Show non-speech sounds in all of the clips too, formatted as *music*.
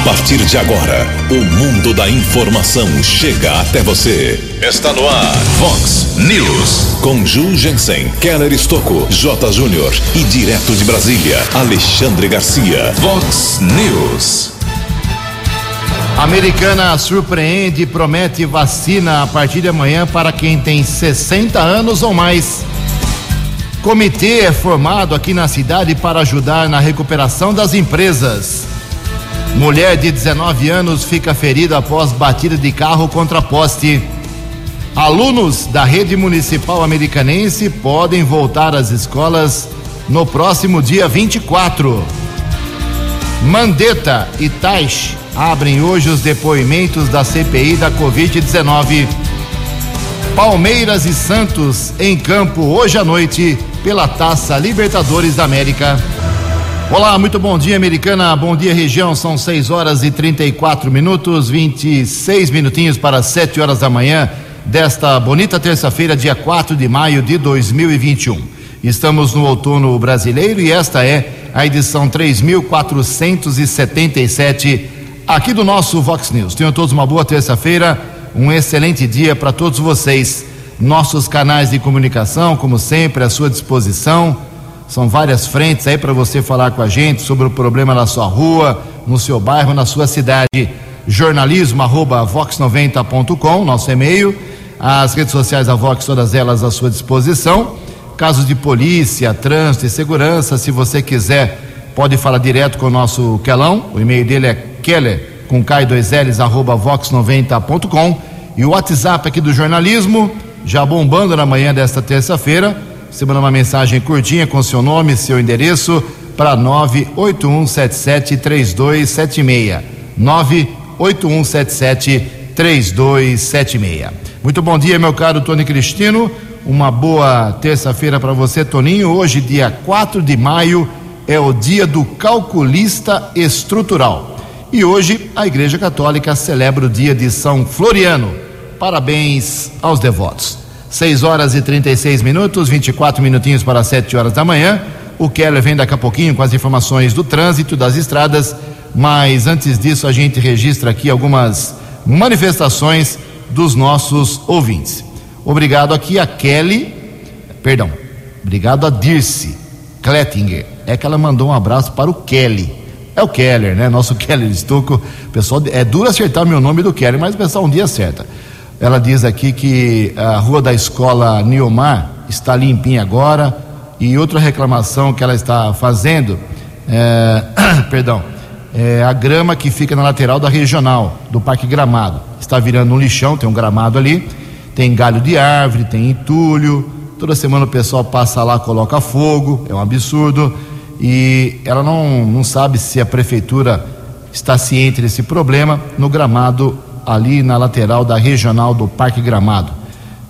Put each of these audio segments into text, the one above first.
A partir de agora, o mundo da informação chega até você. Está no ar, Fox News. Com Ju Jensen, Keller Estocco, J. Júnior e direto de Brasília, Alexandre Garcia. Fox News. Americana surpreende e promete vacina a partir de amanhã para quem tem 60 anos ou mais. Comitê é formado aqui na cidade para ajudar na recuperação das empresas. Mulher de 19 anos fica ferida após batida de carro contra poste. Alunos da rede municipal americanense podem voltar às escolas no próximo dia 24. Mandetta e Taish abrem hoje os depoimentos da CPI da Covid-19. Palmeiras e Santos em campo hoje à noite pela Taça Libertadores da América. Olá, muito bom dia, americana. Bom dia, região. São 6 horas e 34 minutos, 26 minutinhos para 7 horas da manhã desta bonita terça-feira, dia 4 de maio de 2021. Estamos no outono brasileiro e esta é a edição 3477 aqui do nosso Vox News. Tenham todos uma boa terça-feira, um excelente dia para todos vocês. Nossos canais de comunicação, como sempre, à sua disposição. São várias frentes aí para você falar com a gente sobre o problema na sua rua, no seu bairro, na sua cidade. Jornalismo arroba vox90.com, nosso e-mail. As redes sociais da Vox, todas elas à sua disposição. Casos de polícia, trânsito e segurança, se você quiser, pode falar direto com o nosso Kelão. O e-mail dele é keller, com K2Ls, arroba vox90.com. E o WhatsApp aqui do jornalismo, já bombando na manhã desta terça-feira. Você manda uma mensagem curtinha com seu nome, seu endereço para 981773276. 981773276. Muito bom dia, meu caro Tony Cristino. Uma boa terça-feira para você, Toninho. Hoje, dia 4 de maio, é o dia do calculista estrutural. E hoje a Igreja Católica celebra o dia de São Floriano. Parabéns aos devotos. 6 horas e 36 minutos, 24 minutinhos para 7 horas da manhã. O Keller vem daqui a pouquinho com as informações do trânsito, das estradas, mas antes disso a gente registra aqui algumas manifestações dos nossos ouvintes. Obrigado aqui a Kelly, perdão, obrigado a Dirce Klettinger. É que ela mandou um abraço para o Kelly. É o Keller, né? Nosso *laughs* Keller Estuco. Pessoal, é duro acertar meu nome do Keller, mas o pessoal um dia acerta. Ela diz aqui que a rua da escola Niomar está limpinha agora. E outra reclamação que ela está fazendo, é, *coughs* perdão, é a grama que fica na lateral da regional, do Parque Gramado. Está virando um lixão, tem um gramado ali, tem galho de árvore, tem entulho. Toda semana o pessoal passa lá, coloca fogo, é um absurdo. E ela não, não sabe se a prefeitura está ciente desse problema. No gramado ali na lateral da regional do Parque Gramado.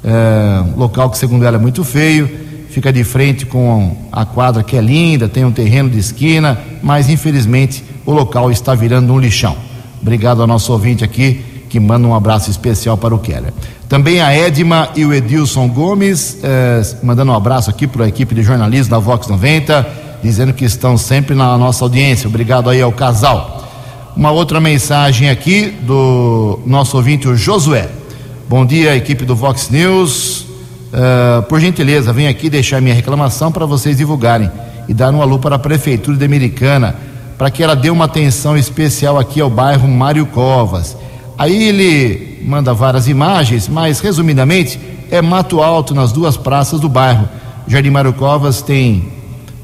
É, local que, segundo ela, é muito feio, fica de frente com a quadra que é linda, tem um terreno de esquina, mas infelizmente o local está virando um lixão. Obrigado ao nosso ouvinte aqui que manda um abraço especial para o Keller. Também a Edma e o Edilson Gomes, eh, mandando um abraço aqui para a equipe de jornalismo da Vox 90, dizendo que estão sempre na nossa audiência. Obrigado aí ao casal. Uma outra mensagem aqui do nosso ouvinte, o Josué. Bom dia, equipe do Vox News. Uh, por gentileza, venho aqui deixar minha reclamação para vocês divulgarem e dar um alô para a Prefeitura de Americana, para que ela dê uma atenção especial aqui ao bairro Mário Covas. Aí ele manda várias imagens, mas resumidamente é mato alto nas duas praças do bairro. Jardim Mário Covas tem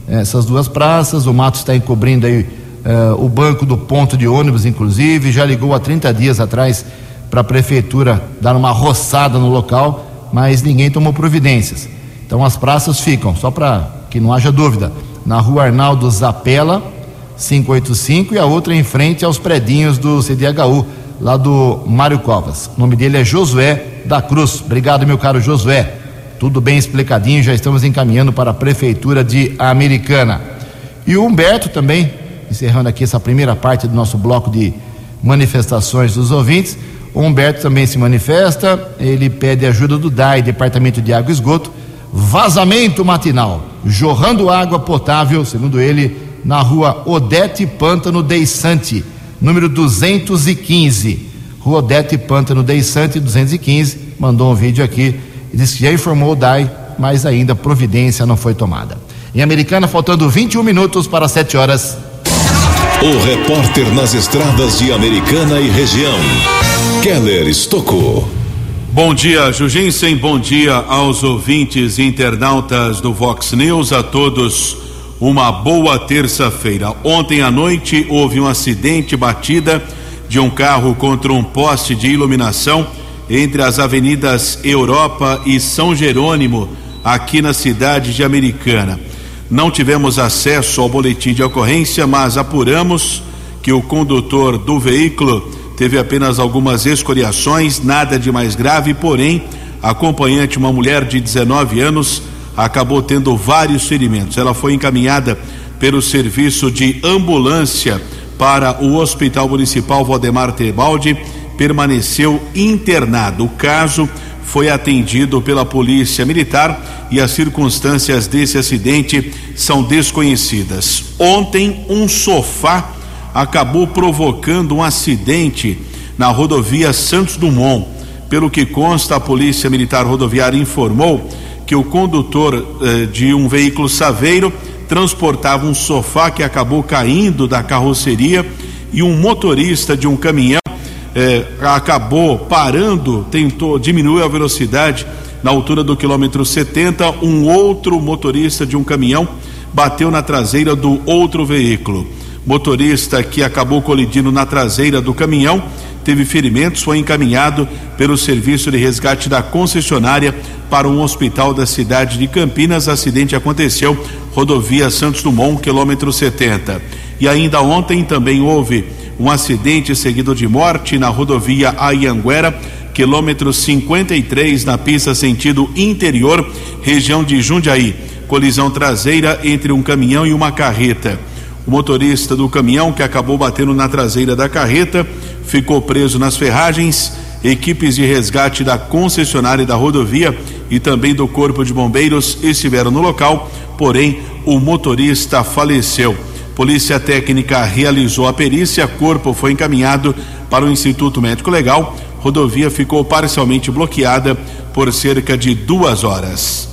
essas duas praças, o mato está encobrindo aí Uh, o banco do ponto de ônibus, inclusive, já ligou há 30 dias atrás para a prefeitura dar uma roçada no local, mas ninguém tomou providências. Então as praças ficam, só para que não haja dúvida, na rua Arnaldo Zapela, 585, e a outra em frente aos predinhos do CDHU, lá do Mário Covas. O nome dele é Josué da Cruz. Obrigado, meu caro Josué. Tudo bem explicadinho, já estamos encaminhando para a Prefeitura de Americana. E o Humberto também encerrando aqui essa primeira parte do nosso bloco de manifestações dos ouvintes. O Humberto também se manifesta, ele pede ajuda do DAI, Departamento de Água e Esgoto, vazamento matinal, jorrando água potável, segundo ele, na rua Odete Pântano Deissante, número 215, Rua Odete Pântano Deissante 215, mandou um vídeo aqui disse que já informou o DAI, mas ainda providência não foi tomada. Em Americana, faltando 21 minutos para 7 horas. O repórter nas estradas de Americana e região, Keller Estocou. Bom dia, Jugensen. Bom dia aos ouvintes e internautas do Vox News. A todos, uma boa terça-feira. Ontem à noite houve um acidente batida de um carro contra um poste de iluminação entre as avenidas Europa e São Jerônimo, aqui na cidade de Americana. Não tivemos acesso ao boletim de ocorrência, mas apuramos que o condutor do veículo teve apenas algumas escoriações, nada de mais grave, porém, a acompanhante, uma mulher de 19 anos, acabou tendo vários ferimentos. Ela foi encaminhada pelo serviço de ambulância para o Hospital Municipal Valdemar Tebaldi, permaneceu internado. O caso foi atendido pela Polícia Militar e as circunstâncias desse acidente são desconhecidas. Ontem, um sofá acabou provocando um acidente na rodovia Santos Dumont. Pelo que consta, a Polícia Militar Rodoviária informou que o condutor eh, de um veículo saveiro transportava um sofá que acabou caindo da carroceria e um motorista de um caminhão eh, acabou parando, tentou diminuir a velocidade na altura do quilômetro 70. Um outro motorista de um caminhão bateu na traseira do outro veículo. Motorista que acabou colidindo na traseira do caminhão teve ferimentos, foi encaminhado pelo serviço de resgate da concessionária para um hospital da cidade de Campinas. Acidente aconteceu rodovia Santos Dumont, quilômetro 70. E ainda ontem também houve um acidente seguido de morte na rodovia Ayanguera, quilômetro 53, na pista sentido interior, região de Jundiaí. Colisão traseira entre um caminhão e uma carreta. O motorista do caminhão, que acabou batendo na traseira da carreta, ficou preso nas ferragens. Equipes de resgate da concessionária da rodovia e também do Corpo de Bombeiros estiveram no local, porém o motorista faleceu. Polícia Técnica realizou a perícia, corpo foi encaminhado para o Instituto Médico Legal. Rodovia ficou parcialmente bloqueada por cerca de duas horas.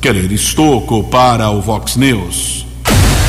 Keller Estocco para o Vox News.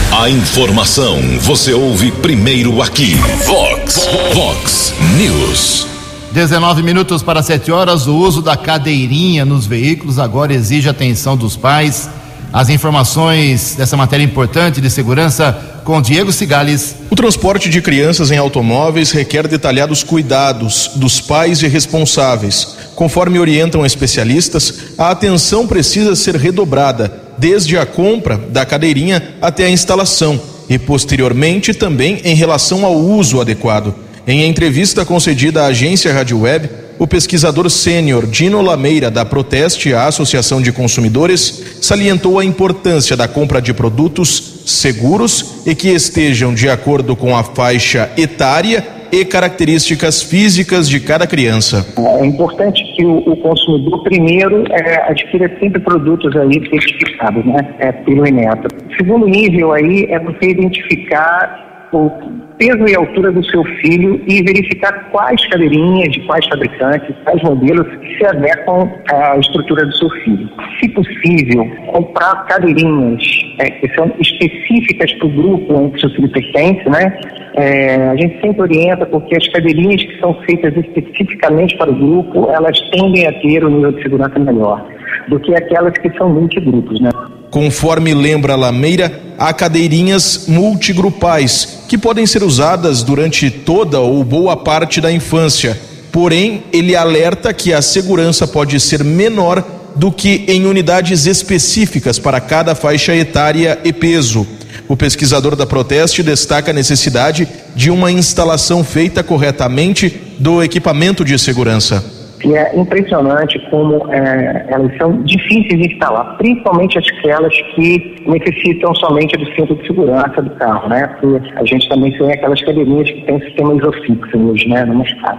A informação você ouve primeiro aqui. Vox, Vox News. 19 minutos para 7 horas. O uso da cadeirinha nos veículos agora exige atenção dos pais. As informações dessa matéria importante de segurança com Diego Cigales. O transporte de crianças em automóveis requer detalhados cuidados dos pais e responsáveis. Conforme orientam especialistas, a atenção precisa ser redobrada desde a compra da cadeirinha até a instalação e, posteriormente, também em relação ao uso adequado. Em entrevista concedida à agência Rádio Web, o pesquisador sênior Dino Lameira, da Proteste, a Associação de Consumidores, salientou a importância da compra de produtos seguros e que estejam de acordo com a faixa etária e características físicas de cada criança. É importante que o, o consumidor, primeiro, é, adquira sempre produtos aí certificados, né, é, pelo Inmetro. Segundo nível aí é você identificar o peso e altura do seu filho e verificar quais cadeirinhas, de quais fabricantes, quais modelos se adequam à estrutura do seu filho. Se possível, comprar cadeirinhas é, que são específicas para o grupo em que seu filho pertence, né? É, a gente sempre orienta porque as cadeirinhas que são feitas especificamente para o grupo, elas tendem a ter um nível de segurança melhor do que aquelas que são multigrupos, né? Conforme lembra Lameira, há cadeirinhas multigrupais que podem ser usadas durante toda ou boa parte da infância. Porém, ele alerta que a segurança pode ser menor do que em unidades específicas para cada faixa etária e peso. O pesquisador da Proteste destaca a necessidade de uma instalação feita corretamente do equipamento de segurança que é impressionante como é, elas são difíceis de instalar, principalmente aquelas que necessitam somente do cinto de segurança do carro, né? Porque a gente também tem aquelas cadeirinhas que têm sistema isofixo hoje, né?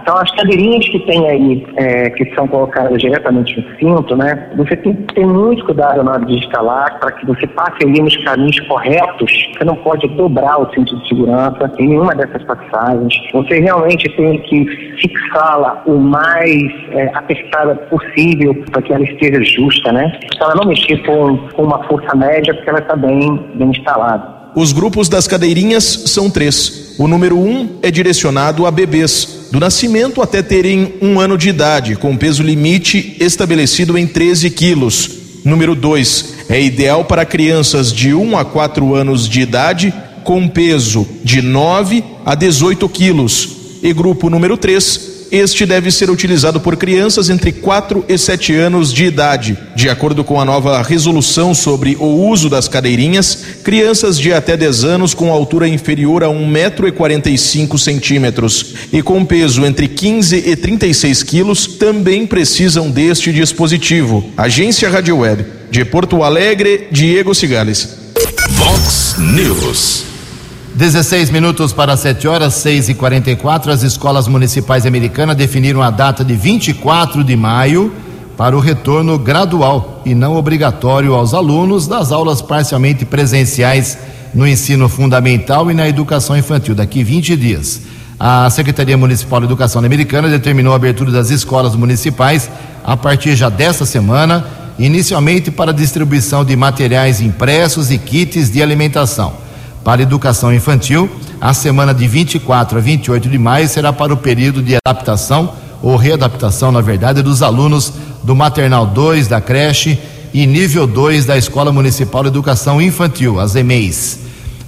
Então, as cadeirinhas que tem aí, é, que são colocadas diretamente no cinto, né? Você tem que ter muito cuidado na hora de instalar para que você passe ali nos caminhos corretos. Você não pode dobrar o cinto de segurança em nenhuma dessas passagens. Você realmente tem que fixá-la o mais é, apertada possível para que ela esteja justa, né? Se ela não mexer com, com uma força média, porque ela está bem, bem instalada. Os grupos das cadeirinhas são três. O número um é direcionado a bebês, do nascimento até terem um ano de idade, com peso limite estabelecido em 13 quilos. Número dois é ideal para crianças de 1 a 4 anos de idade, com peso de 9 a 18 quilos. E grupo número 3 este deve ser utilizado por crianças entre 4 e 7 anos de idade. De acordo com a nova resolução sobre o uso das cadeirinhas, crianças de até 10 anos com altura inferior a 1,45m e com peso entre 15 e 36 quilos também precisam deste dispositivo. Agência Rádio Web. De Porto Alegre, Diego Cigales. Vox News. 16 minutos para 7 horas, 6 e 44 As escolas municipais americanas definiram a data de 24 de maio para o retorno gradual e não obrigatório aos alunos das aulas parcialmente presenciais no ensino fundamental e na educação infantil, daqui 20 dias. A Secretaria Municipal de Educação Americana determinou a abertura das escolas municipais a partir já desta semana, inicialmente para distribuição de materiais impressos e kits de alimentação. Para educação infantil, a semana de 24 a 28 de maio será para o período de adaptação ou readaptação, na verdade, dos alunos do maternal 2 da creche e nível 2 da Escola Municipal de Educação Infantil, as EMEIs.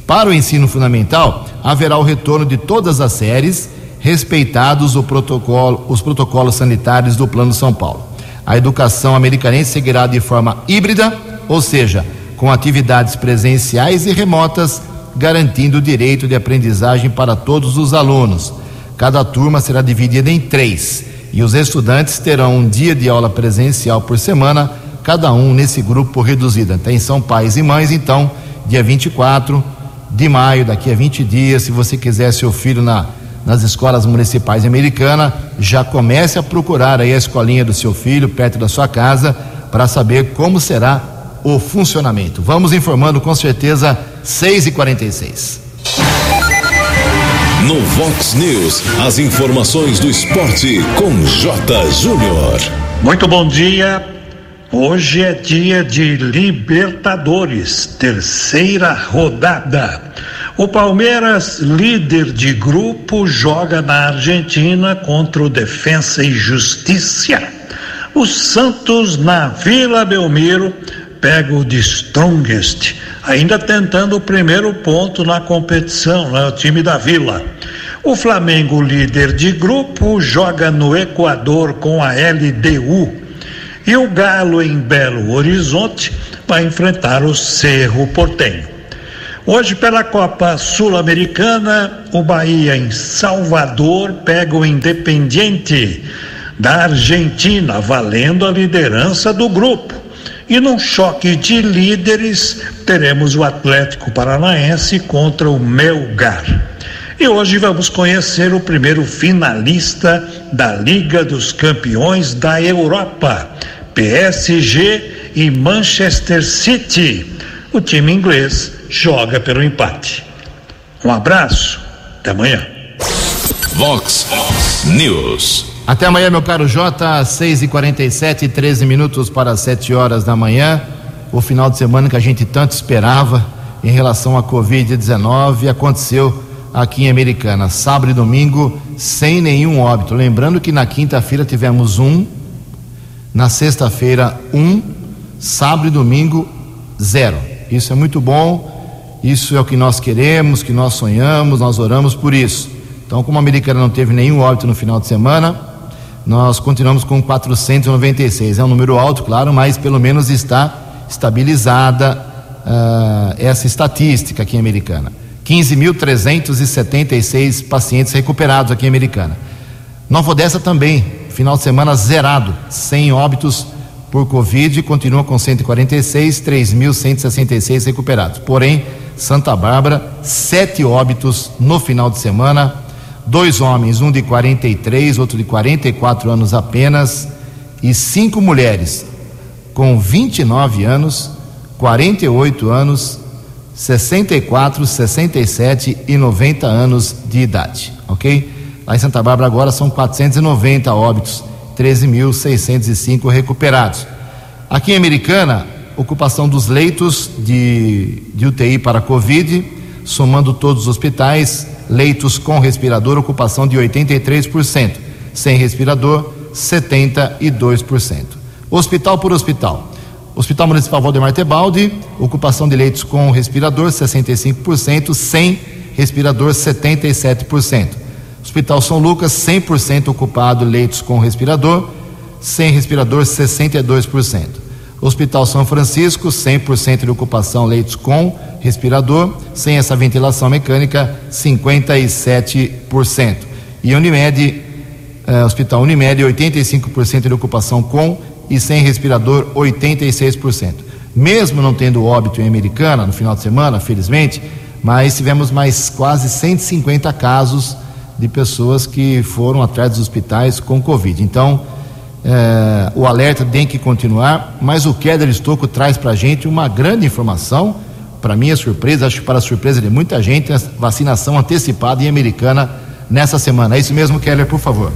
Para o ensino fundamental, haverá o retorno de todas as séries, respeitados protocolo, os protocolos sanitários do Plano São Paulo. A educação americanense seguirá de forma híbrida, ou seja, com atividades presenciais e remotas garantindo o direito de aprendizagem para todos os alunos. Cada turma será dividida em três e os estudantes terão um dia de aula presencial por semana, cada um nesse grupo reduzido. Atenção, pais e mães, então, dia 24 de maio, daqui a 20 dias, se você quiser seu filho na, nas escolas municipais americanas, já comece a procurar aí a escolinha do seu filho, perto da sua casa, para saber como será o funcionamento. Vamos informando com certeza 6 e 46 No Vox News, as informações do esporte com J. Júnior. Muito bom dia. Hoje é dia de Libertadores, terceira rodada. O Palmeiras, líder de grupo, joga na Argentina contra o Defensa e Justiça. O Santos, na Vila Belmiro, pega o de Strongest, ainda tentando o primeiro ponto na competição, né, o time da Vila. O Flamengo, líder de grupo, joga no Equador com a LDU. E o Galo, em Belo Horizonte, vai enfrentar o Cerro Portenho. Hoje, pela Copa Sul-Americana, o Bahia, em Salvador, pega o Independiente da Argentina, valendo a liderança do grupo. E num choque de líderes, teremos o Atlético Paranaense contra o Melgar. E hoje vamos conhecer o primeiro finalista da Liga dos Campeões da Europa, PSG e Manchester City. O time inglês joga pelo empate. Um abraço, até amanhã. Vox News. Até amanhã, meu caro Jota, 6 e 47 13 minutos para 7 horas da manhã. O final de semana que a gente tanto esperava em relação à Covid-19 aconteceu aqui em Americana, sábado e domingo, sem nenhum óbito. Lembrando que na quinta-feira tivemos um, na sexta-feira, um, sábado e domingo, zero. Isso é muito bom, isso é o que nós queremos, que nós sonhamos, nós oramos por isso. Então, como a Americana não teve nenhum óbito no final de semana, nós continuamos com 496. É um número alto, claro, mas pelo menos está estabilizada uh, essa estatística aqui em Americana. 15.376 pacientes recuperados aqui em Americana. Nova Odessa também, final de semana zerado, sem óbitos por Covid, continua com 146, 3.166 recuperados. Porém, Santa Bárbara, sete óbitos no final de semana, dois homens, um de 43, outro de 44 anos apenas, e cinco mulheres com 29 anos, 48 anos, 64, 67 e 90 anos de idade, ok? Lá em Santa Bárbara agora são 490 óbitos, 13.605 recuperados. Aqui em Americana, ocupação dos leitos de, de UTI para Covid, somando todos os hospitais, leitos com respirador, ocupação de 83%, sem respirador, 72%. Hospital por hospital. Hospital Municipal Valdemar Tebaldi, ocupação de leitos com respirador 65%, sem respirador 77%. Hospital São Lucas 100% ocupado, leitos com respirador, sem respirador 62%. Hospital São Francisco 100% de ocupação, leitos com respirador, sem essa ventilação mecânica 57%. E Unimed, eh, Hospital Unimed 85% de ocupação com e sem respirador 86%. Mesmo não tendo óbito em Americana no final de semana, felizmente, mas tivemos mais quase 150 casos de pessoas que foram atrás dos hospitais com Covid. Então, é, o alerta tem que continuar, mas o Keller Estocco traz para a gente uma grande informação. Para é surpresa, acho que para a surpresa de muita gente, vacinação antecipada em Americana nessa semana. É isso mesmo, Keller, por favor.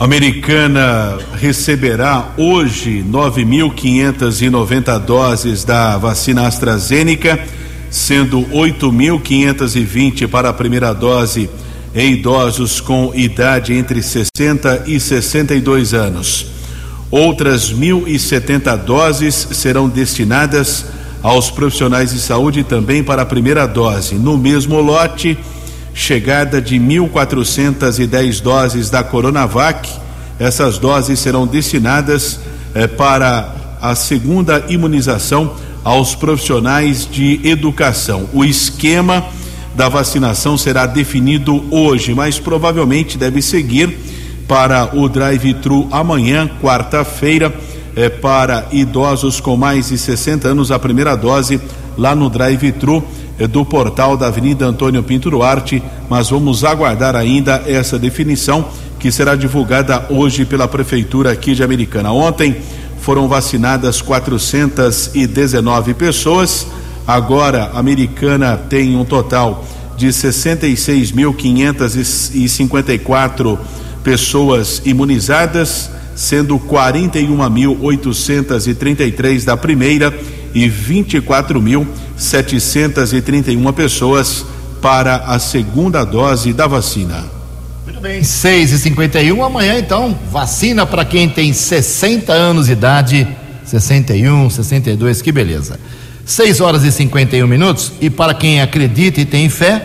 Americana receberá hoje 9.590 doses da vacina AstraZeneca, sendo 8.520 para a primeira dose em idosos com idade entre 60 e 62 anos. Outras 1.070 doses serão destinadas aos profissionais de saúde também para a primeira dose. No mesmo lote, chegada de 1.410 doses da Coronavac. Essas doses serão destinadas eh, para a segunda imunização aos profissionais de educação. O esquema da vacinação será definido hoje, mas provavelmente deve seguir para o drive-thru amanhã, quarta-feira, é, para idosos com mais de 60 anos, a primeira dose lá no drive-thru é, do portal da Avenida Antônio Pinto Duarte, mas vamos aguardar ainda essa definição que será divulgada hoje pela Prefeitura aqui de Americana. Ontem foram vacinadas 419 pessoas Agora, a Americana tem um total de 66.554 pessoas imunizadas, sendo 41.833 da primeira e 24.731 pessoas para a segunda dose da vacina. Muito bem, 6 e 51 amanhã então, vacina para quem tem 60 anos de idade, 61, 62, que beleza. 6 horas e 51 minutos. E para quem acredita e tem fé,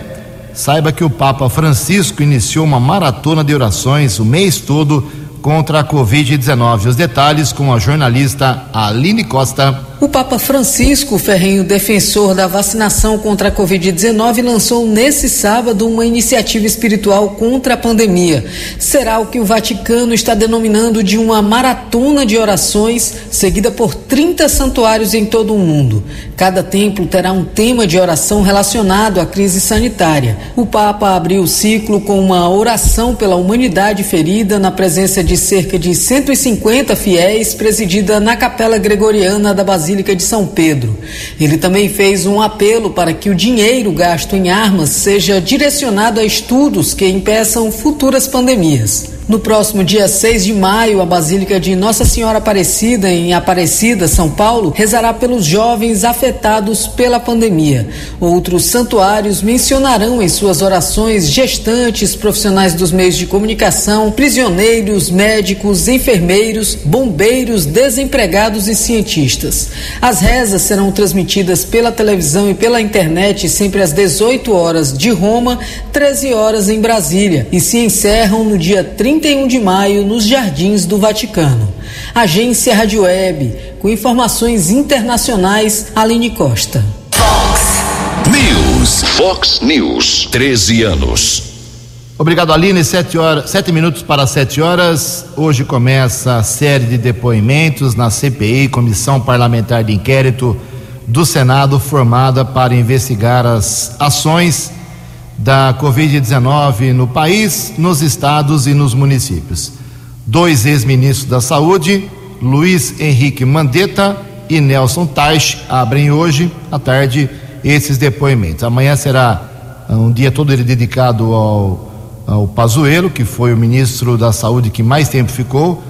saiba que o Papa Francisco iniciou uma maratona de orações o mês todo contra a Covid-19. Os detalhes com a jornalista Aline Costa. O Papa Francisco, ferrenho defensor da vacinação contra a Covid-19, lançou nesse sábado uma iniciativa espiritual contra a pandemia. Será o que o Vaticano está denominando de uma maratona de orações, seguida por 30 santuários em todo o mundo. Cada templo terá um tema de oração relacionado à crise sanitária. O Papa abriu o ciclo com uma oração pela humanidade ferida na presença de cerca de 150 fiéis, presidida na Capela Gregoriana da Basílica Basílica de São Pedro. Ele também fez um apelo para que o dinheiro gasto em armas seja direcionado a estudos que impeçam futuras pandemias. No próximo dia 6 de maio, a Basílica de Nossa Senhora Aparecida, em Aparecida, São Paulo, rezará pelos jovens afetados pela pandemia. Outros santuários mencionarão em suas orações gestantes, profissionais dos meios de comunicação, prisioneiros, médicos, enfermeiros, bombeiros, desempregados e cientistas. As rezas serão transmitidas pela televisão e pela internet sempre às 18 horas de Roma, 13 horas em Brasília e se encerram no dia 30 31 de maio nos Jardins do Vaticano. Agência Rádio Web, com informações internacionais, Aline Costa. Fox News. Fox News. 13 anos. Obrigado, Aline. Sete, horas, sete minutos para sete horas. Hoje começa a série de depoimentos na CPI, Comissão Parlamentar de Inquérito do Senado, formada para investigar as ações da Covid-19 no país, nos estados e nos municípios. Dois ex-ministros da Saúde, Luiz Henrique Mandetta e Nelson Teich, abrem hoje à tarde esses depoimentos. Amanhã será um dia todo ele dedicado ao, ao Pazuello, que foi o ministro da Saúde que mais tempo ficou.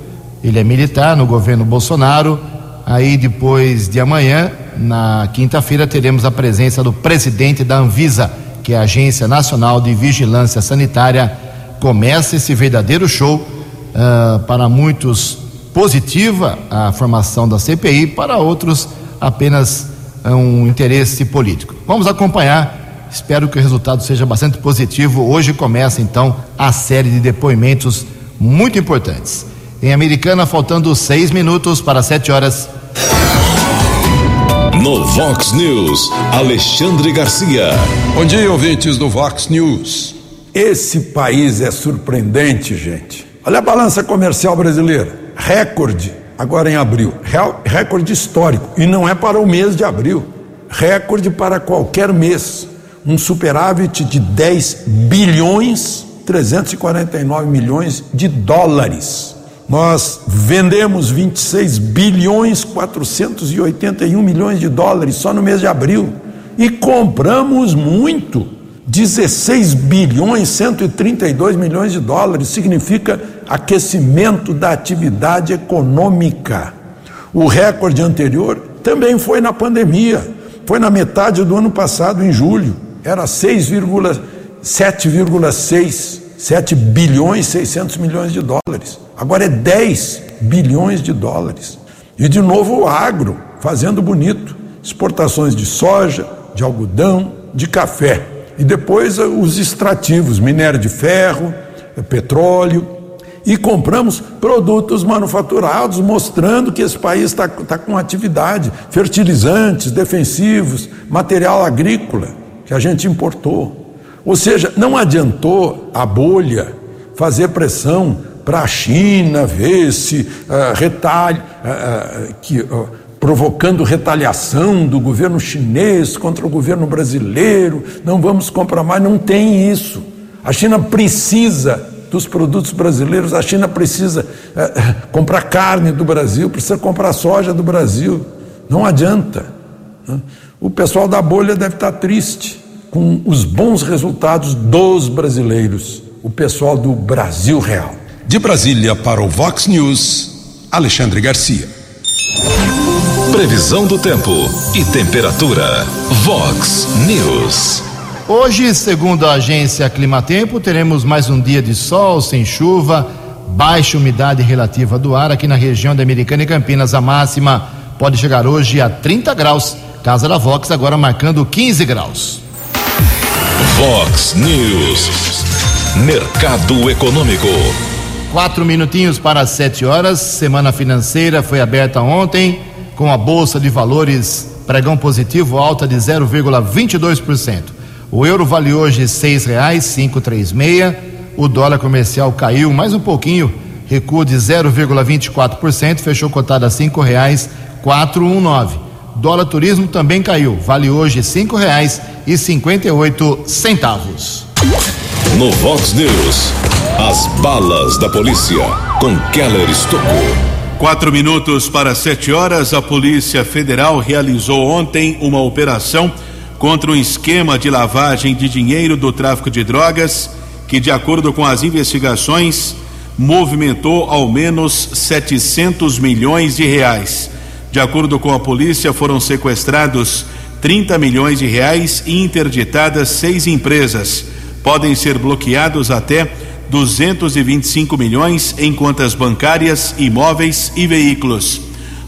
Ele é militar no governo Bolsonaro. Aí depois de amanhã, na quinta-feira, teremos a presença do presidente da Anvisa, que a Agência Nacional de Vigilância Sanitária. Começa esse verdadeiro show uh, para muitos positiva a formação da CPI, para outros apenas um interesse político. Vamos acompanhar, espero que o resultado seja bastante positivo. Hoje começa então a série de depoimentos muito importantes. Em Americana, faltando seis minutos para sete horas. No Vox News, Alexandre Garcia. Bom dia, ouvintes do Vox News. Esse país é surpreendente, gente. Olha a balança comercial brasileira recorde agora em abril, recorde histórico, e não é para o mês de abril, recorde para qualquer mês, um superávit de 10 bilhões 349 milhões de dólares. Nós vendemos 26 bilhões 481 milhões de dólares só no mês de abril e compramos muito. 16 bilhões 132 milhões de dólares significa aquecimento da atividade econômica. O recorde anterior também foi na pandemia, foi na metade do ano passado, em julho, era 6,7,6, 7 bilhões 600 milhões de dólares. Agora é 10 bilhões de dólares. E de novo o agro fazendo bonito, exportações de soja, de algodão, de café. E depois os extrativos, minério de ferro, petróleo, e compramos produtos manufaturados, mostrando que esse país está tá com atividade, fertilizantes, defensivos, material agrícola que a gente importou. Ou seja, não adiantou a bolha fazer pressão para a China ver se uh, uh, uh, provocando retaliação do governo chinês contra o governo brasileiro, não vamos comprar mais, não tem isso. A China precisa dos produtos brasileiros. A China precisa é, comprar carne do Brasil, precisa comprar soja do Brasil. Não adianta. Né? O pessoal da bolha deve estar triste com os bons resultados dos brasileiros, o pessoal do Brasil Real. De Brasília para o Vox News, Alexandre Garcia. Previsão do tempo e temperatura. Vox News. Hoje, segundo a agência Climatempo, teremos mais um dia de sol, sem chuva, baixa umidade relativa do ar aqui na região da Americana e Campinas. A máxima pode chegar hoje a 30 graus. Casa da Vox agora marcando 15 graus. Vox News. Mercado Econômico. Quatro minutinhos para as sete horas. Semana financeira foi aberta ontem com a Bolsa de Valores pregão positivo alta de 0,22%. O euro vale hoje três meia. O dólar comercial caiu mais um pouquinho, recuo de 0,24%, fechou cotado a um nove. Dólar turismo também caiu, vale hoje cinco reais e cinquenta e oito centavos. No Vox News, as balas da polícia com Keller Estocou. Quatro minutos para sete horas, a Polícia Federal realizou ontem uma operação contra um esquema de lavagem de dinheiro do tráfico de drogas que, de acordo com as investigações, movimentou ao menos 700 milhões de reais. De acordo com a polícia, foram sequestrados 30 milhões de reais e interditadas seis empresas. Podem ser bloqueados até 225 milhões em contas bancárias, imóveis e veículos.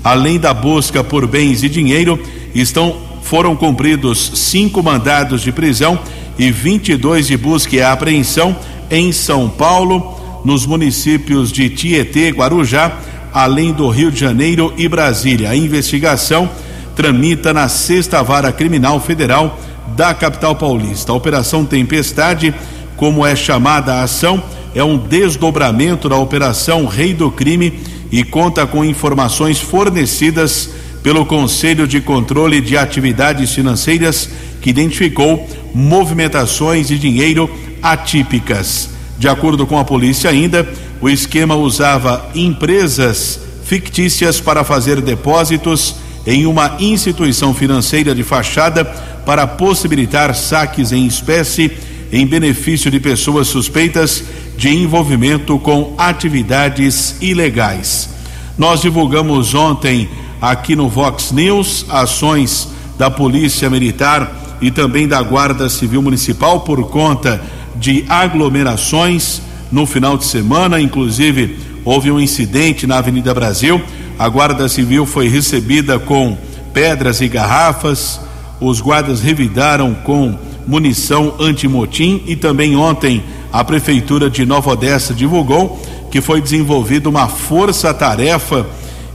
Além da busca por bens e dinheiro, estão foram cumpridos cinco mandados de prisão e 22 de busca e apreensão em São Paulo, nos municípios de Tietê, Guarujá, além do Rio de Janeiro e Brasília. A investigação tramita na Sexta Vara Criminal Federal da capital paulista. A Operação Tempestade como é chamada a ação, é um desdobramento da Operação Rei do Crime e conta com informações fornecidas pelo Conselho de Controle de Atividades Financeiras, que identificou movimentações de dinheiro atípicas. De acordo com a polícia, ainda, o esquema usava empresas fictícias para fazer depósitos em uma instituição financeira de fachada para possibilitar saques em espécie em benefício de pessoas suspeitas de envolvimento com atividades ilegais. Nós divulgamos ontem aqui no Vox News ações da Polícia Militar e também da Guarda Civil Municipal por conta de aglomerações no final de semana, inclusive houve um incidente na Avenida Brasil. A Guarda Civil foi recebida com pedras e garrafas. Os guardas revidaram com munição antimotim e também ontem a Prefeitura de Nova Odessa divulgou que foi desenvolvida uma força-tarefa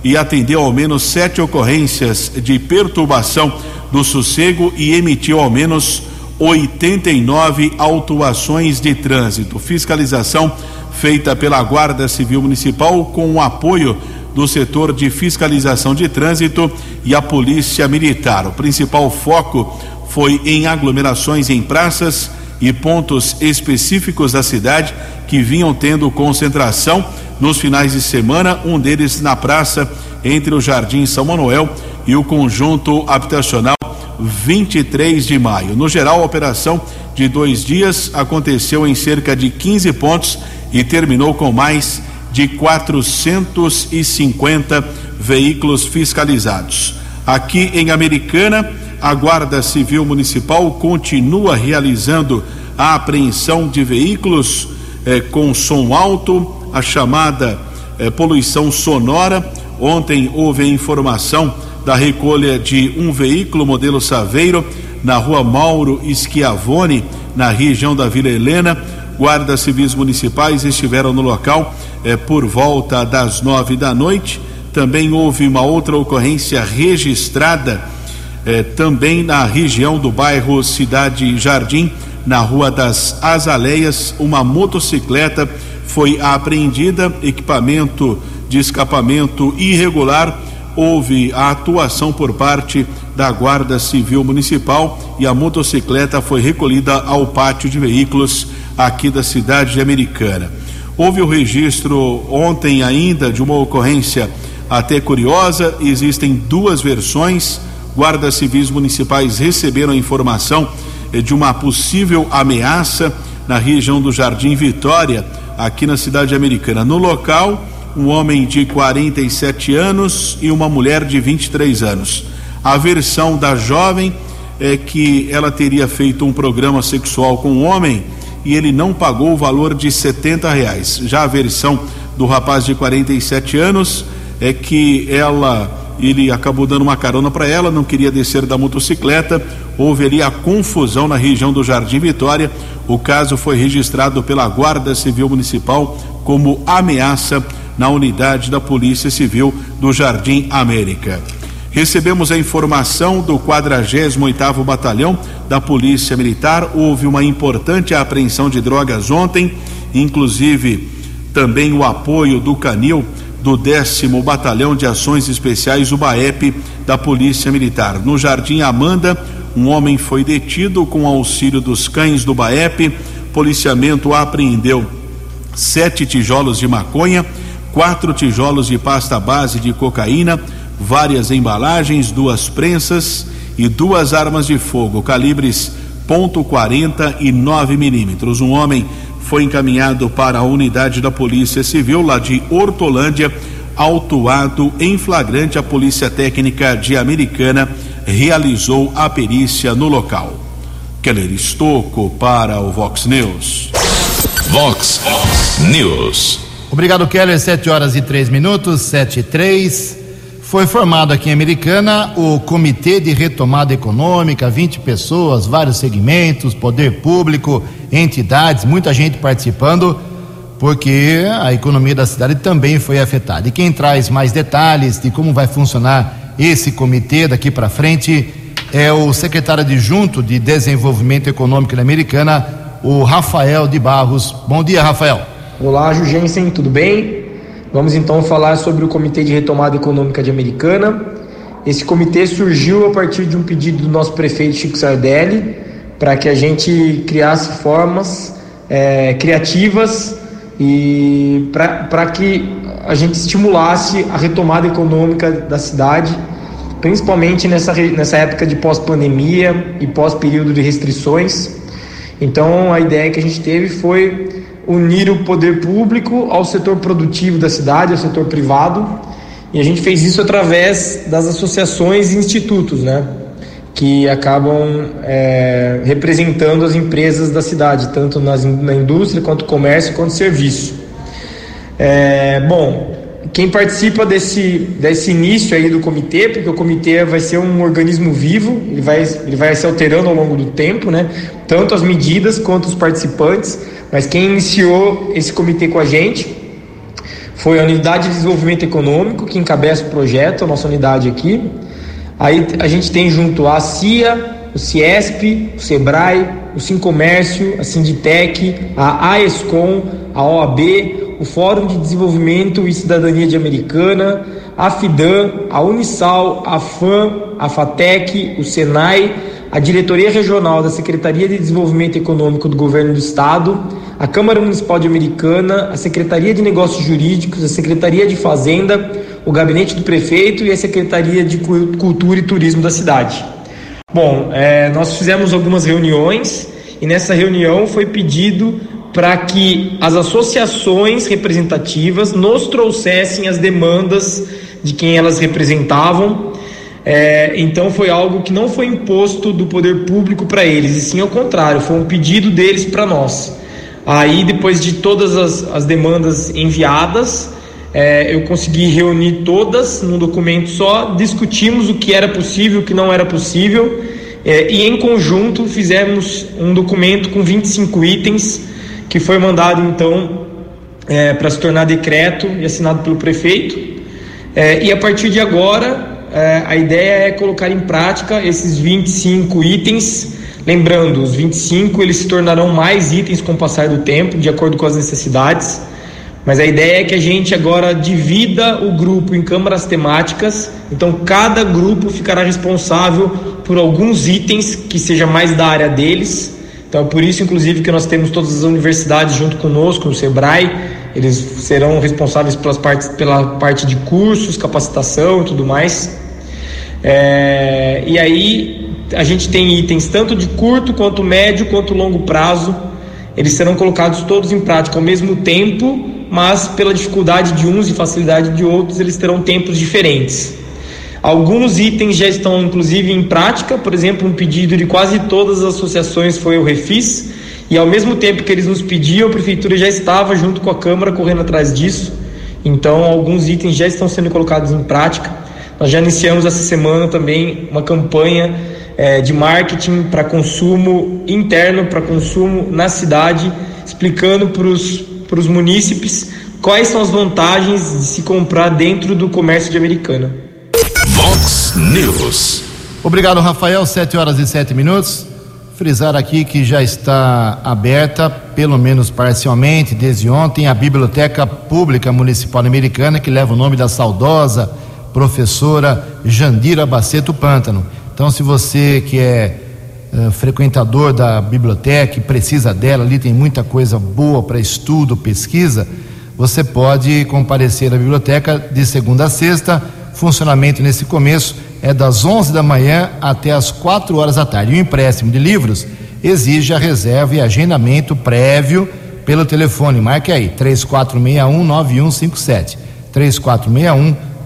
e atendeu ao menos sete ocorrências de perturbação do sossego e emitiu ao menos 89 autuações de trânsito. Fiscalização feita pela Guarda Civil Municipal com o apoio do setor de fiscalização de trânsito e a Polícia Militar. O principal foco foi em aglomerações em praças e pontos específicos da cidade que vinham tendo concentração nos finais de semana, um deles na praça entre o Jardim São Manuel e o conjunto habitacional 23 de maio. No geral, a operação de dois dias aconteceu em cerca de 15 pontos e terminou com mais de 450 veículos fiscalizados. Aqui em Americana, a Guarda Civil Municipal continua realizando a apreensão de veículos eh, com som alto, a chamada eh, poluição sonora. Ontem houve informação da recolha de um veículo modelo Saveiro na rua Mauro Schiavone, na região da Vila Helena. Guardas civis municipais estiveram no local eh, por volta das nove da noite. Também houve uma outra ocorrência registrada eh, também na região do bairro Cidade Jardim, na Rua das Azaleias, uma motocicleta foi apreendida, equipamento de escapamento irregular. Houve a atuação por parte da Guarda Civil Municipal e a motocicleta foi recolhida ao pátio de veículos aqui da cidade americana. Houve o registro ontem ainda de uma ocorrência até curiosa, existem duas versões guardas civis municipais receberam a informação eh, de uma possível ameaça na região do Jardim Vitória, aqui na cidade americana. No local, um homem de 47 anos e uma mulher de 23 anos. A versão da jovem é que ela teria feito um programa sexual com um homem e ele não pagou o valor de 70 reais. Já a versão do rapaz de 47 anos é que ela ele acabou dando uma carona para ela, não queria descer da motocicleta. Houve ali a confusão na região do Jardim Vitória. O caso foi registrado pela Guarda Civil Municipal como ameaça na unidade da Polícia Civil do Jardim América. Recebemos a informação do 48º Batalhão da Polícia Militar. Houve uma importante apreensão de drogas ontem, inclusive também o apoio do Canil do décimo Batalhão de Ações Especiais, o BAEP, da Polícia Militar. No Jardim Amanda, um homem foi detido com auxílio dos cães do BAEP. Policiamento apreendeu sete tijolos de maconha, quatro tijolos de pasta base de cocaína, várias embalagens, duas prensas e duas armas de fogo, calibres .40 e 9 milímetros. Um homem foi encaminhado para a unidade da Polícia Civil lá de Hortolândia, autuado em flagrante. A Polícia Técnica de Americana realizou a perícia no local. Keller Estocco para o Vox News. Vox News. Obrigado, Keller. Sete horas e três minutos, sete e três. Foi formado aqui em Americana o Comitê de Retomada Econômica, 20 pessoas, vários segmentos, poder público, entidades, muita gente participando, porque a economia da cidade também foi afetada. E quem traz mais detalhes de como vai funcionar esse comitê daqui para frente é o secretário adjunto de Desenvolvimento Econômico da Americana, o Rafael de Barros. Bom dia, Rafael. Olá, Jugensen, tudo bem? Vamos então falar sobre o Comitê de Retomada Econômica de Americana. Esse comitê surgiu a partir de um pedido do nosso prefeito Chico Sardelli para que a gente criasse formas é, criativas e para que a gente estimulasse a retomada econômica da cidade, principalmente nessa, nessa época de pós-pandemia e pós-período de restrições. Então, a ideia que a gente teve foi unir o poder público ao setor produtivo da cidade, ao setor privado, e a gente fez isso através das associações e institutos, né? Que acabam é, representando as empresas da cidade, tanto nas, na indústria, quanto comércio, quanto serviço. É, bom, quem participa desse, desse início aí do comitê, porque o comitê vai ser um organismo vivo, ele vai, ele vai se alterando ao longo do tempo, né? Tanto as medidas quanto os participantes, mas quem iniciou esse comitê com a gente foi a Unidade de Desenvolvimento Econômico, que encabeça o projeto, a nossa unidade aqui. Aí a gente tem junto a CIA, o CIESP, o SEBRAE, o Sincomércio, a Sinditec, a AESCOM, a OAB, o Fórum de Desenvolvimento e Cidadania de Americana, a FIDAM, a Unisal, a FAM, a FATEC, o SENAI, a Diretoria Regional da Secretaria de Desenvolvimento Econômico do Governo do Estado, a Câmara Municipal de Americana, a Secretaria de Negócios Jurídicos, a Secretaria de Fazenda, o Gabinete do Prefeito e a Secretaria de Cultura e Turismo da cidade. Bom, é, nós fizemos algumas reuniões e nessa reunião foi pedido para que as associações representativas nos trouxessem as demandas de quem elas representavam. É, então foi algo que não foi imposto do poder público para eles, e sim ao contrário, foi um pedido deles para nós. Aí, depois de todas as, as demandas enviadas, é, eu consegui reunir todas num documento só, discutimos o que era possível, o que não era possível, é, e em conjunto fizemos um documento com 25 itens que foi mandado então é, para se tornar decreto e assinado pelo prefeito. É, e a partir de agora, é, a ideia é colocar em prática esses 25 itens. Lembrando, os 25 eles se tornarão mais itens com o passar do tempo, de acordo com as necessidades. Mas a ideia é que a gente agora divida o grupo em câmaras temáticas, então cada grupo ficará responsável por alguns itens que seja mais da área deles então, é por isso, inclusive, que nós temos todas as universidades junto conosco, o SEBRAE, eles serão responsáveis pelas partes, pela parte de cursos, capacitação e tudo mais. É, e aí, a gente tem itens tanto de curto, quanto médio, quanto longo prazo. Eles serão colocados todos em prática ao mesmo tempo, mas pela dificuldade de uns e facilidade de outros, eles terão tempos diferentes. Alguns itens já estão, inclusive, em prática, por exemplo, um pedido de quase todas as associações foi o Refis, e ao mesmo tempo que eles nos pediam, a Prefeitura já estava junto com a Câmara correndo atrás disso. Então, alguns itens já estão sendo colocados em prática. Nós já iniciamos essa semana também uma campanha é, de marketing para consumo interno, para consumo na cidade, explicando para os munícipes quais são as vantagens de se comprar dentro do comércio de Americana. Vox News. Obrigado, Rafael. Sete horas e sete minutos. Frisar aqui que já está aberta, pelo menos parcialmente, desde ontem, a Biblioteca Pública Municipal Americana, que leva o nome da saudosa professora Jandira Baceto Pântano. Então, se você que é uh, frequentador da biblioteca e precisa dela, ali tem muita coisa boa para estudo, pesquisa, você pode comparecer à biblioteca de segunda a sexta funcionamento nesse começo é das 11 da manhã até as 4 horas da tarde. O empréstimo de livros exige a reserva e agendamento prévio pelo telefone. Marque aí, 3461-9157.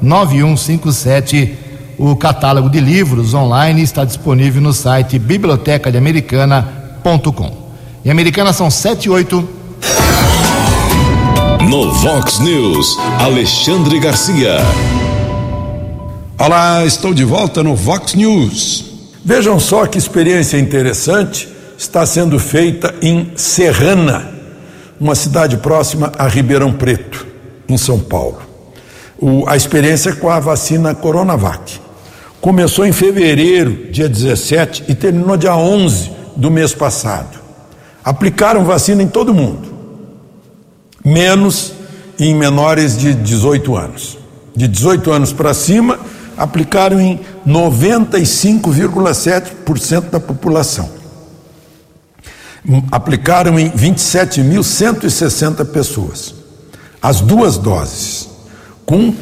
3461-9157. O catálogo de livros online está disponível no site bibliotecadeamericana.com. E Americana são 7 e 8. No Vox News, Alexandre Garcia. Olá, estou de volta no Vox News. Vejam só que experiência interessante está sendo feita em Serrana, uma cidade próxima a Ribeirão Preto, em São Paulo. O, a experiência é com a vacina Coronavac. Começou em fevereiro, dia 17, e terminou dia 11 do mês passado. Aplicaram vacina em todo mundo, menos em menores de 18 anos. De 18 anos para cima, aplicaram em 95,7% da população. Aplicaram em 27.160 pessoas. As duas doses, com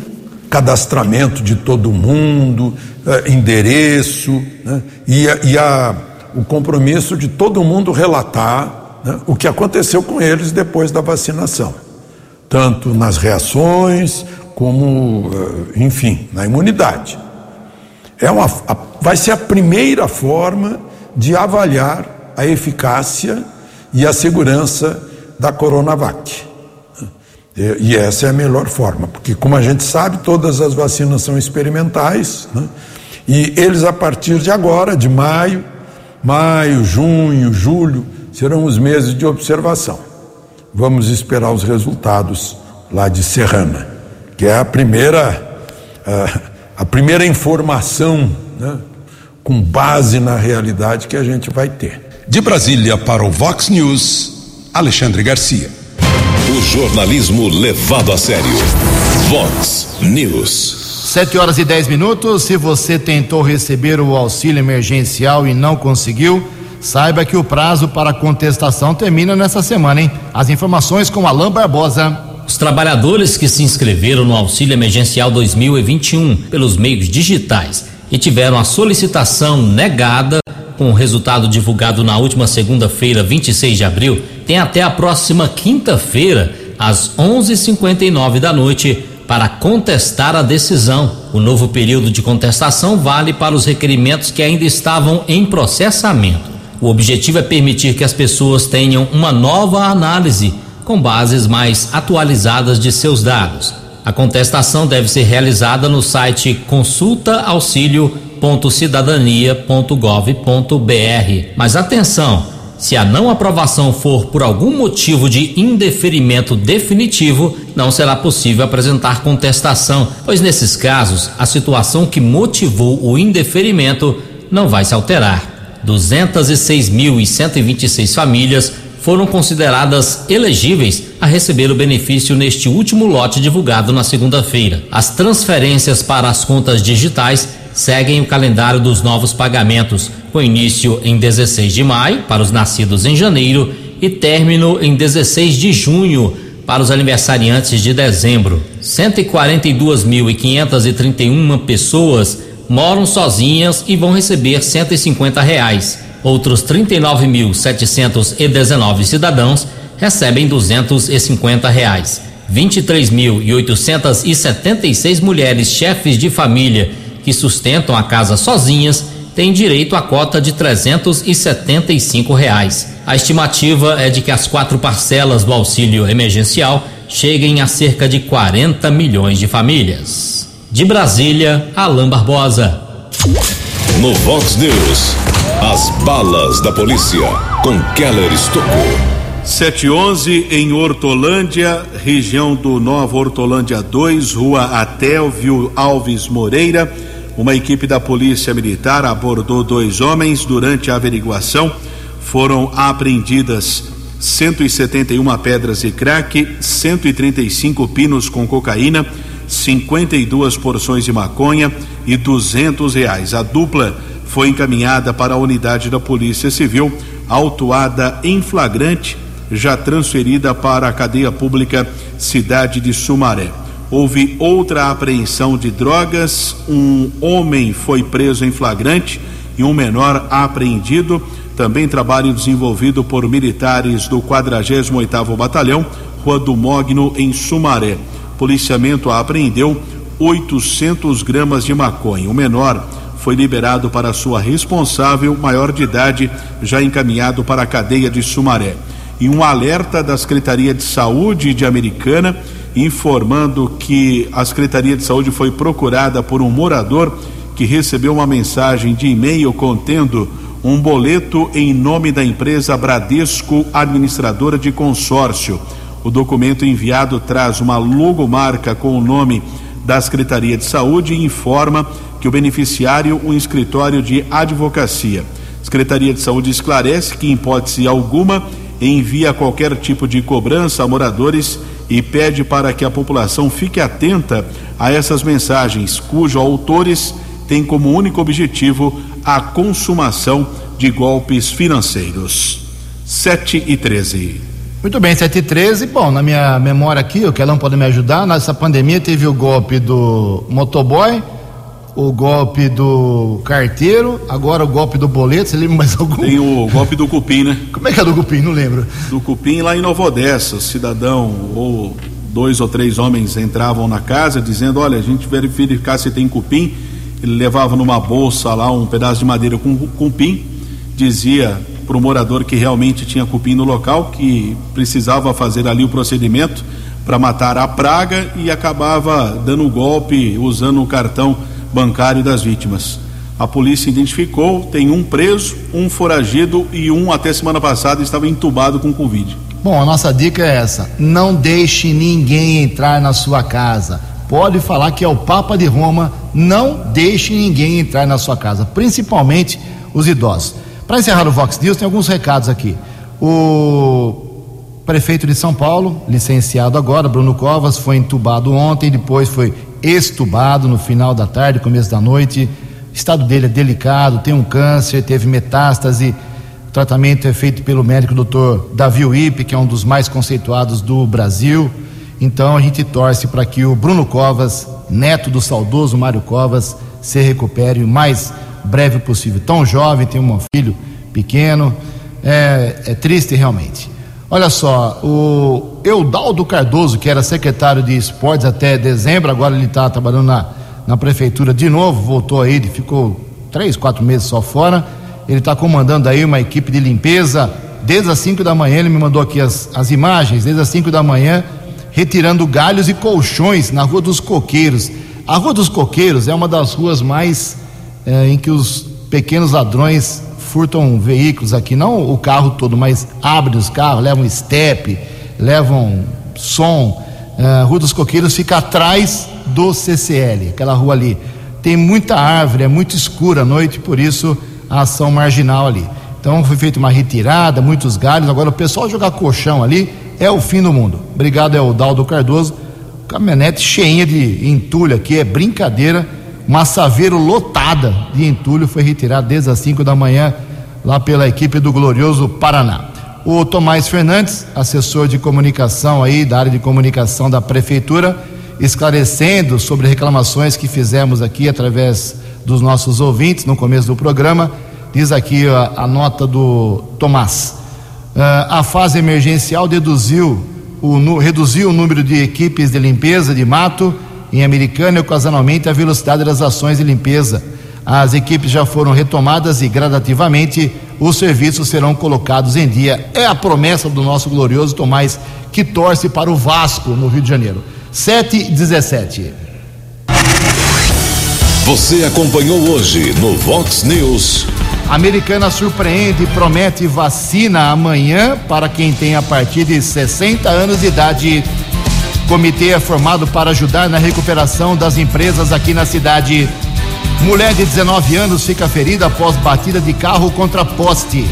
cadastramento de todo mundo, eh, endereço, né, e, a, e a, o compromisso de todo mundo relatar né, o que aconteceu com eles depois da vacinação, tanto nas reações, como, eh, enfim, na imunidade. É uma, vai ser a primeira forma de avaliar a eficácia e a segurança da Coronavac. E, essa é a melhor forma, porque, como a gente sabe, todas as vacinas são experimentais, né? e eles, a partir de agora, de maio, maio, junho, julho, serão os meses de observação. Vamos esperar os resultados lá de Serrana que é a primeira, a, a primeira informação né, com base na realidade que a gente vai ter. De Brasília para o Vox News, Alexandre Garcia. O jornalismo levado a sério. Vox News. Sete horas e dez minutos. Se você tentou receber o auxílio emergencial e não conseguiu, saiba que o prazo para contestação termina nessa semana, hein? As informações com Alain Barbosa. Os trabalhadores que se inscreveram no Auxílio Emergencial 2021 pelos meios digitais e tiveram a solicitação negada, com o resultado divulgado na última segunda-feira, 26 de abril, têm até a próxima quinta-feira, às 11:59 da noite, para contestar a decisão. O novo período de contestação vale para os requerimentos que ainda estavam em processamento. O objetivo é permitir que as pessoas tenham uma nova análise com bases mais atualizadas de seus dados. A contestação deve ser realizada no site consultaauxilio.cidadania.gov.br. Mas atenção, se a não aprovação for por algum motivo de indeferimento definitivo, não será possível apresentar contestação, pois nesses casos a situação que motivou o indeferimento não vai se alterar. 206.126 famílias foram consideradas elegíveis a receber o benefício neste último lote divulgado na segunda-feira. As transferências para as contas digitais seguem o calendário dos novos pagamentos, com início em 16 de maio para os nascidos em janeiro e término em 16 de junho para os aniversariantes de dezembro. 142.531 pessoas moram sozinhas e vão receber 150 reais. Outros 39.719 cidadãos recebem 250 reais. 23.876 mulheres chefes de família que sustentam a casa sozinhas têm direito à cota de 375 reais. A estimativa é de que as quatro parcelas do auxílio emergencial cheguem a cerca de 40 milhões de famílias. De Brasília, Alain Barbosa. No Vox News, as balas da polícia com Keller Estocou. 711 em Hortolândia, região do Nova Hortolândia 2, rua Atelvio Alves Moreira. Uma equipe da Polícia Militar abordou dois homens. Durante a averiguação, foram apreendidas 171 pedras de crack, 135 pinos com cocaína, 52 porções de maconha e 200 reais. A dupla foi encaminhada para a unidade da Polícia Civil, autuada em flagrante, já transferida para a cadeia pública Cidade de Sumaré. Houve outra apreensão de drogas, um homem foi preso em flagrante e um menor apreendido. Também trabalho desenvolvido por militares do 48º Batalhão, Rua do Mogno, em Sumaré. Policiamento apreendeu 800 gramas de maconha. O menor foi liberado para sua responsável, maior de idade, já encaminhado para a cadeia de Sumaré. E um alerta da Secretaria de Saúde de Americana, informando que a Secretaria de Saúde foi procurada por um morador que recebeu uma mensagem de e-mail contendo um boleto em nome da empresa Bradesco Administradora de Consórcio. O documento enviado traz uma logomarca com o nome da Secretaria de Saúde e informa que o beneficiário um escritório de advocacia. Secretaria de Saúde esclarece que, em hipótese alguma, envia qualquer tipo de cobrança a moradores e pede para que a população fique atenta a essas mensagens, cujos autores têm como único objetivo a consumação de golpes financeiros. 7 e 13. Muito bem, 7 e 13. Bom, na minha memória aqui, o Kelão pode me ajudar. Nessa pandemia teve o golpe do motoboy, o golpe do carteiro, agora o golpe do boleto. Você lembra mais *laughs* algum? Tem o golpe do cupim, né? Como é que é do cupim? Não lembro. Do cupim lá em Nova Odessa, cidadão ou dois ou três homens entravam na casa dizendo: Olha, a gente verificar se tem cupim. Ele levava numa bolsa lá um pedaço de madeira com cupim, dizia para o morador que realmente tinha cupim no local, que precisava fazer ali o procedimento para matar a praga e acabava dando o golpe usando o cartão bancário das vítimas. A polícia identificou, tem um preso, um foragido e um até semana passada estava entubado com Covid. Bom, a nossa dica é essa: não deixe ninguém entrar na sua casa. Pode falar que é o Papa de Roma, não deixe ninguém entrar na sua casa, principalmente os idosos. Para encerrar o Vox News, tem alguns recados aqui. O prefeito de São Paulo, licenciado agora, Bruno Covas, foi entubado ontem, depois foi estubado no final da tarde, começo da noite. O estado dele é delicado, tem um câncer, teve metástase. O tratamento é feito pelo médico Dr. Davi Wipe, que é um dos mais conceituados do Brasil. Então a gente torce para que o Bruno Covas, neto do saudoso Mário Covas, se recupere o mais breve possível. Tão jovem, tem um filho pequeno, é, é triste realmente. Olha só, o Eudaldo Cardoso, que era secretário de esportes até dezembro, agora ele está trabalhando na, na prefeitura de novo, voltou aí, ele ficou três, quatro meses só fora. Ele está comandando aí uma equipe de limpeza desde as 5 da manhã. Ele me mandou aqui as, as imagens, desde as 5 da manhã, retirando galhos e colchões na Rua dos Coqueiros. A Rua dos Coqueiros é uma das ruas mais é, em que os pequenos ladrões furtam veículos aqui, não o carro todo, mas abrem os carros, levam step, levam som. A Rua dos Coqueiros fica atrás do CCL, aquela rua ali. Tem muita árvore, é muito escura à noite, por isso a ação marginal ali. Então foi feita uma retirada, muitos galhos. Agora o pessoal jogar colchão ali é o fim do mundo. Obrigado, é o Daldo Cardoso. Caminhonete cheinha de entulho aqui, é brincadeira. Uma saveiro lotada de entulho foi retirada desde as 5 da manhã lá pela equipe do Glorioso Paraná. O Tomás Fernandes, assessor de comunicação aí da área de comunicação da prefeitura, esclarecendo sobre reclamações que fizemos aqui através dos nossos ouvintes no começo do programa. Diz aqui a, a nota do Tomás. Uh, a fase emergencial deduziu o, no, reduziu o número de equipes de limpeza de mato em Americana e ocasionalmente a velocidade das ações de limpeza as equipes já foram retomadas e gradativamente os serviços serão colocados em dia. É a promessa do nosso glorioso Tomás, que torce para o Vasco no Rio de Janeiro. 7 e 17. Você acompanhou hoje no Vox News. Americana surpreende e promete vacina amanhã para quem tem a partir de 60 anos de idade. Comitê é formado para ajudar na recuperação das empresas aqui na cidade. Mulher de 19 anos fica ferida após batida de carro contra poste.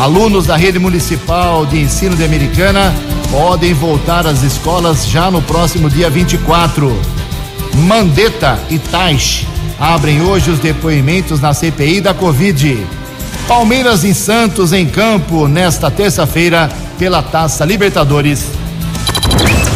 Alunos da rede municipal de ensino de Americana podem voltar às escolas já no próximo dia 24. Mandetta e Taish abrem hoje os depoimentos na CPI da Covid. Palmeiras em Santos em campo nesta terça-feira pela Taça Libertadores.